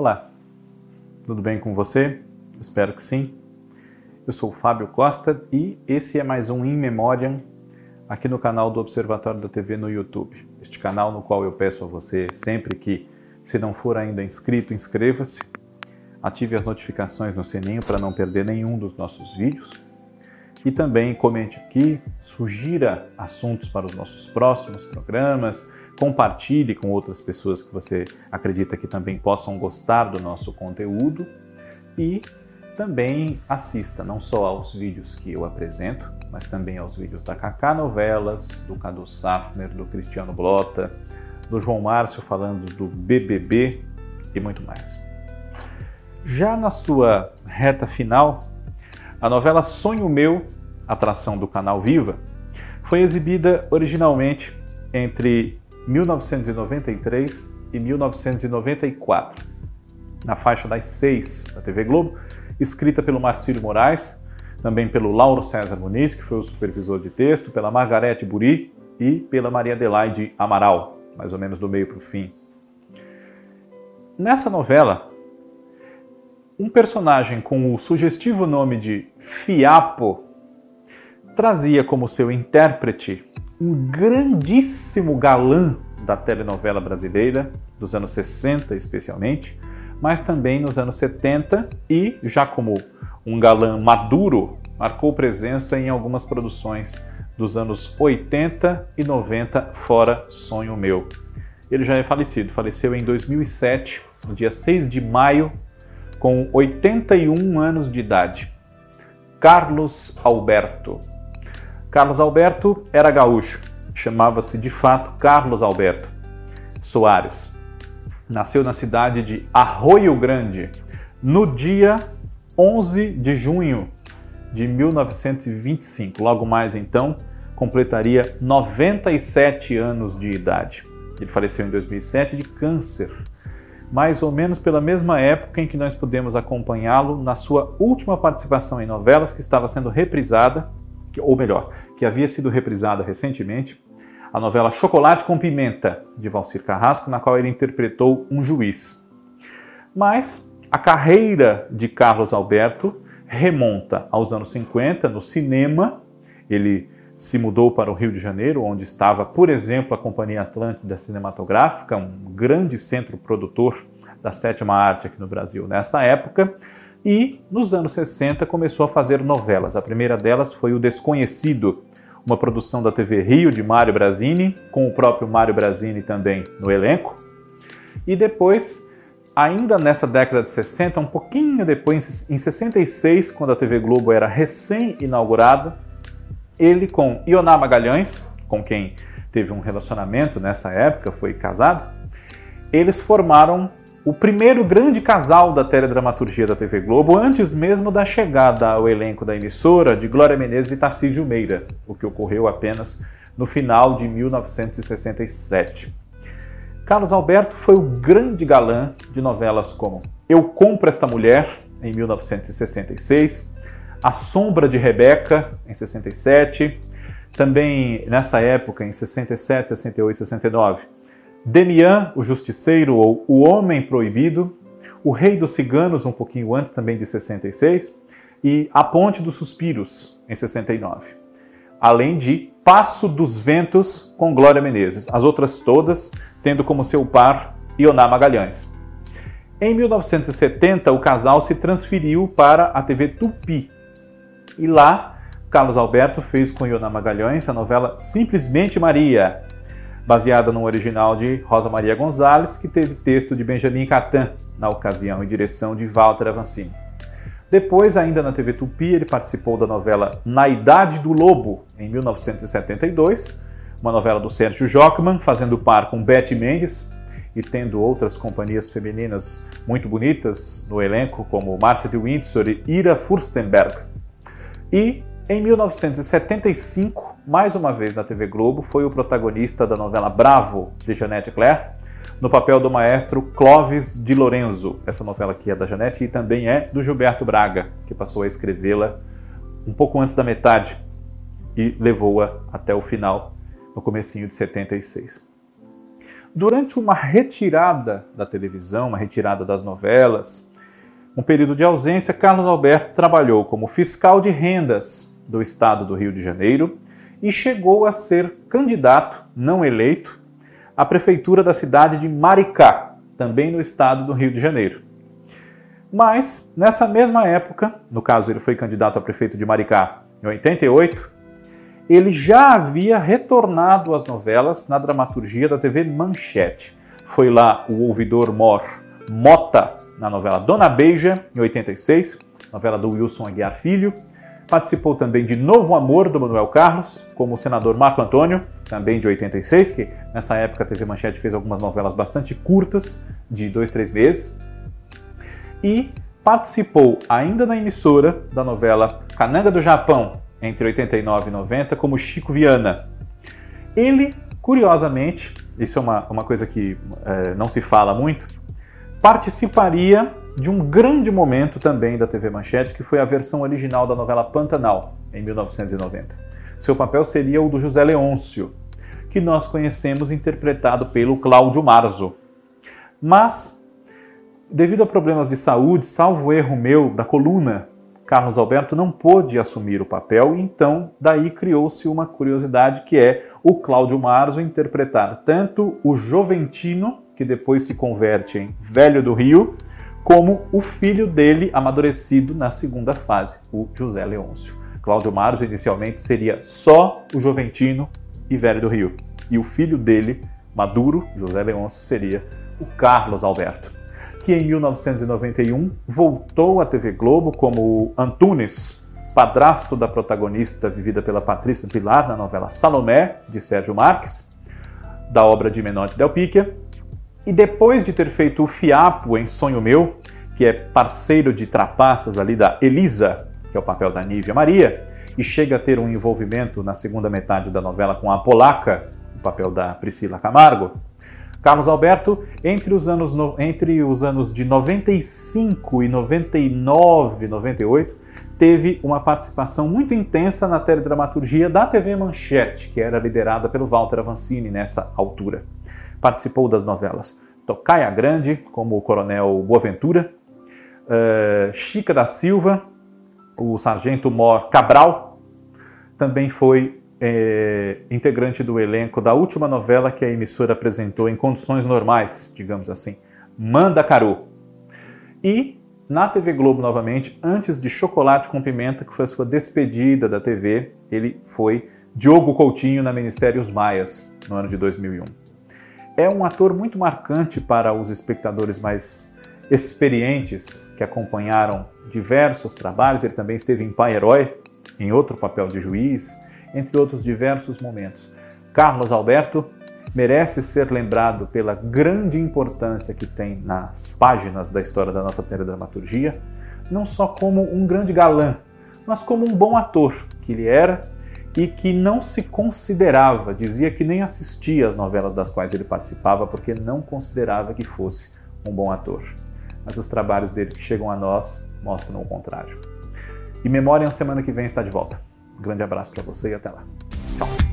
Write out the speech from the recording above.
Olá, tudo bem com você? Espero que sim. Eu sou o Fábio Costa e esse é mais um In Memoriam aqui no canal do Observatório da TV no YouTube. Este canal no qual eu peço a você sempre que, se não for ainda inscrito, inscreva-se, ative as notificações no sininho para não perder nenhum dos nossos vídeos e também comente aqui, sugira assuntos para os nossos próximos programas, compartilhe com outras pessoas que você acredita que também possam gostar do nosso conteúdo e também assista não só aos vídeos que eu apresento, mas também aos vídeos da Kaká Novelas, do Cadu Safner, do Cristiano Blota, do João Márcio falando do BBB e muito mais. Já na sua reta final, a novela Sonho Meu, atração do canal Viva, foi exibida originalmente entre 1993 e 1994, na faixa das seis da TV Globo, escrita pelo Marcílio Moraes, também pelo Lauro César Muniz, que foi o supervisor de texto, pela Margarete Buri e pela Maria Adelaide Amaral, mais ou menos do meio para o fim. Nessa novela, um personagem com o sugestivo nome de Fiapo trazia como seu intérprete um grandíssimo galã da telenovela brasileira, dos anos 60 especialmente, mas também nos anos 70 e, já como um galã maduro, marcou presença em algumas produções dos anos 80 e 90, fora Sonho Meu. Ele já é falecido, faleceu em 2007, no dia 6 de maio com 81 anos de idade. Carlos Alberto. Carlos Alberto era gaúcho, chamava-se de fato Carlos Alberto Soares. Nasceu na cidade de Arroio Grande no dia 11 de junho de 1925. Logo mais então, completaria 97 anos de idade. Ele faleceu em 2007 de câncer mais ou menos pela mesma época em que nós pudemos acompanhá-lo na sua última participação em novelas que estava sendo reprisada, ou melhor, que havia sido reprisada recentemente, a novela Chocolate com Pimenta, de Valcir Carrasco, na qual ele interpretou um juiz. Mas a carreira de Carlos Alberto remonta aos anos 50 no cinema. Ele se mudou para o Rio de Janeiro, onde estava, por exemplo, a Companhia Atlântida Cinematográfica, um grande centro produtor da sétima arte aqui no Brasil nessa época, e nos anos 60 começou a fazer novelas. A primeira delas foi O Desconhecido, uma produção da TV Rio de Mário Brazini, com o próprio Mário Brazini também no elenco. E depois, ainda nessa década de 60, um pouquinho depois, em 66, quando a TV Globo era recém-inaugurada, ele com Ioná Magalhães, com quem teve um relacionamento nessa época, foi casado, eles formaram o primeiro grande casal da teledramaturgia da TV Globo, antes mesmo da chegada ao elenco da emissora de Glória Menezes e Tarcísio Meira, o que ocorreu apenas no final de 1967. Carlos Alberto foi o grande galã de novelas como Eu Compro Esta Mulher, em 1966, a Sombra de Rebeca, em 67. Também nessa época, em 67, 68, 69. Demian, o Justiceiro ou O Homem Proibido. O Rei dos Ciganos, um pouquinho antes, também de 66. E A Ponte dos Suspiros, em 69. Além de Passo dos Ventos, com Glória Menezes. As outras todas tendo como seu par Ioná Magalhães. Em 1970, o casal se transferiu para a TV Tupi, e lá, Carlos Alberto fez com Iona Magalhães a novela Simplesmente Maria, baseada no original de Rosa Maria Gonzalez, que teve texto de Benjamin Catan, na ocasião, e direção de Walter Avancini. Depois, ainda na TV Tupi, ele participou da novela Na Idade do Lobo, em 1972, uma novela do Sérgio Jockman, fazendo par com Betty Mendes e tendo outras companhias femininas muito bonitas no elenco, como Márcia de Windsor e Ira Furstenberg. E em 1975, mais uma vez na TV Globo, foi o protagonista da novela Bravo, de Janete Claire, no papel do maestro Clóvis de Lorenzo. Essa novela aqui é da Janete e também é do Gilberto Braga, que passou a escrevê-la um pouco antes da metade e levou-a até o final, no comecinho de 76. Durante uma retirada da televisão, uma retirada das novelas, um período de ausência, Carlos Alberto trabalhou como fiscal de rendas do estado do Rio de Janeiro e chegou a ser candidato, não eleito, à prefeitura da cidade de Maricá, também no estado do Rio de Janeiro. Mas, nessa mesma época, no caso ele foi candidato a prefeito de Maricá em 88, ele já havia retornado às novelas na dramaturgia da TV Manchete. Foi lá o ouvidor Mor Mota na novela Dona Beija, em 86, novela do Wilson Aguiar Filho. Participou também de Novo Amor, do Manuel Carlos, como o senador Marco Antônio, também de 86, que nessa época a TV Manchete fez algumas novelas bastante curtas, de dois, três meses. E participou, ainda na emissora, da novela Cananga do Japão, entre 89 e 90 como Chico Viana. Ele, curiosamente, isso é uma, uma coisa que é, não se fala muito, participaria de um grande momento também da TV Manchete, que foi a versão original da novela Pantanal, em 1990. Seu papel seria o do José Leôncio, que nós conhecemos interpretado pelo Cláudio Marzo. Mas, devido a problemas de saúde, salvo erro meu da coluna, Carlos Alberto não pôde assumir o papel, então daí criou-se uma curiosidade que é o Cláudio Marzo interpretar tanto o Joventino, que depois se converte em Velho do Rio, como o filho dele amadurecido na segunda fase, o José Leôncio. Cláudio Marzo inicialmente seria só o Joventino e Velho do Rio, e o filho dele, maduro, José Leôncio, seria o Carlos Alberto que em 1991 voltou à TV Globo como Antunes, padrasto da protagonista vivida pela Patrícia Pilar na novela Salomé, de Sérgio Marques, da obra de Menotti Del Picchia. E depois de ter feito o Fiapo em Sonho Meu, que é parceiro de trapaças ali da Elisa, que é o papel da Nívia Maria, e chega a ter um envolvimento na segunda metade da novela com a Polaca, o papel da Priscila Camargo, Carlos Alberto, entre os anos, entre os anos de 95 e 99, 98, teve uma participação muito intensa na teledramaturgia da TV Manchete, que era liderada pelo Walter Avancini nessa altura. Participou das novelas Tocaia Grande, como o Coronel Boaventura, uh, Chica da Silva, o Sargento Mor Cabral, também foi é, integrante do elenco da última novela que a emissora apresentou em condições normais, digamos assim, Manda Caru. E na TV Globo novamente, antes de Chocolate com Pimenta, que foi a sua despedida da TV, ele foi Diogo Coutinho na minissérie Os Maias, no ano de 2001. É um ator muito marcante para os espectadores mais experientes que acompanharam diversos trabalhos. Ele também esteve em Pai Herói, em outro papel de juiz, entre outros diversos momentos. Carlos Alberto merece ser lembrado pela grande importância que tem nas páginas da história da nossa teledramaturgia, não só como um grande galã, mas como um bom ator que ele era e que não se considerava, dizia que nem assistia às novelas das quais ele participava porque não considerava que fosse um bom ator. Mas os trabalhos dele que chegam a nós mostram o contrário. E Memória, semana que vem está de volta. Um grande abraço para você e até lá. Tchau.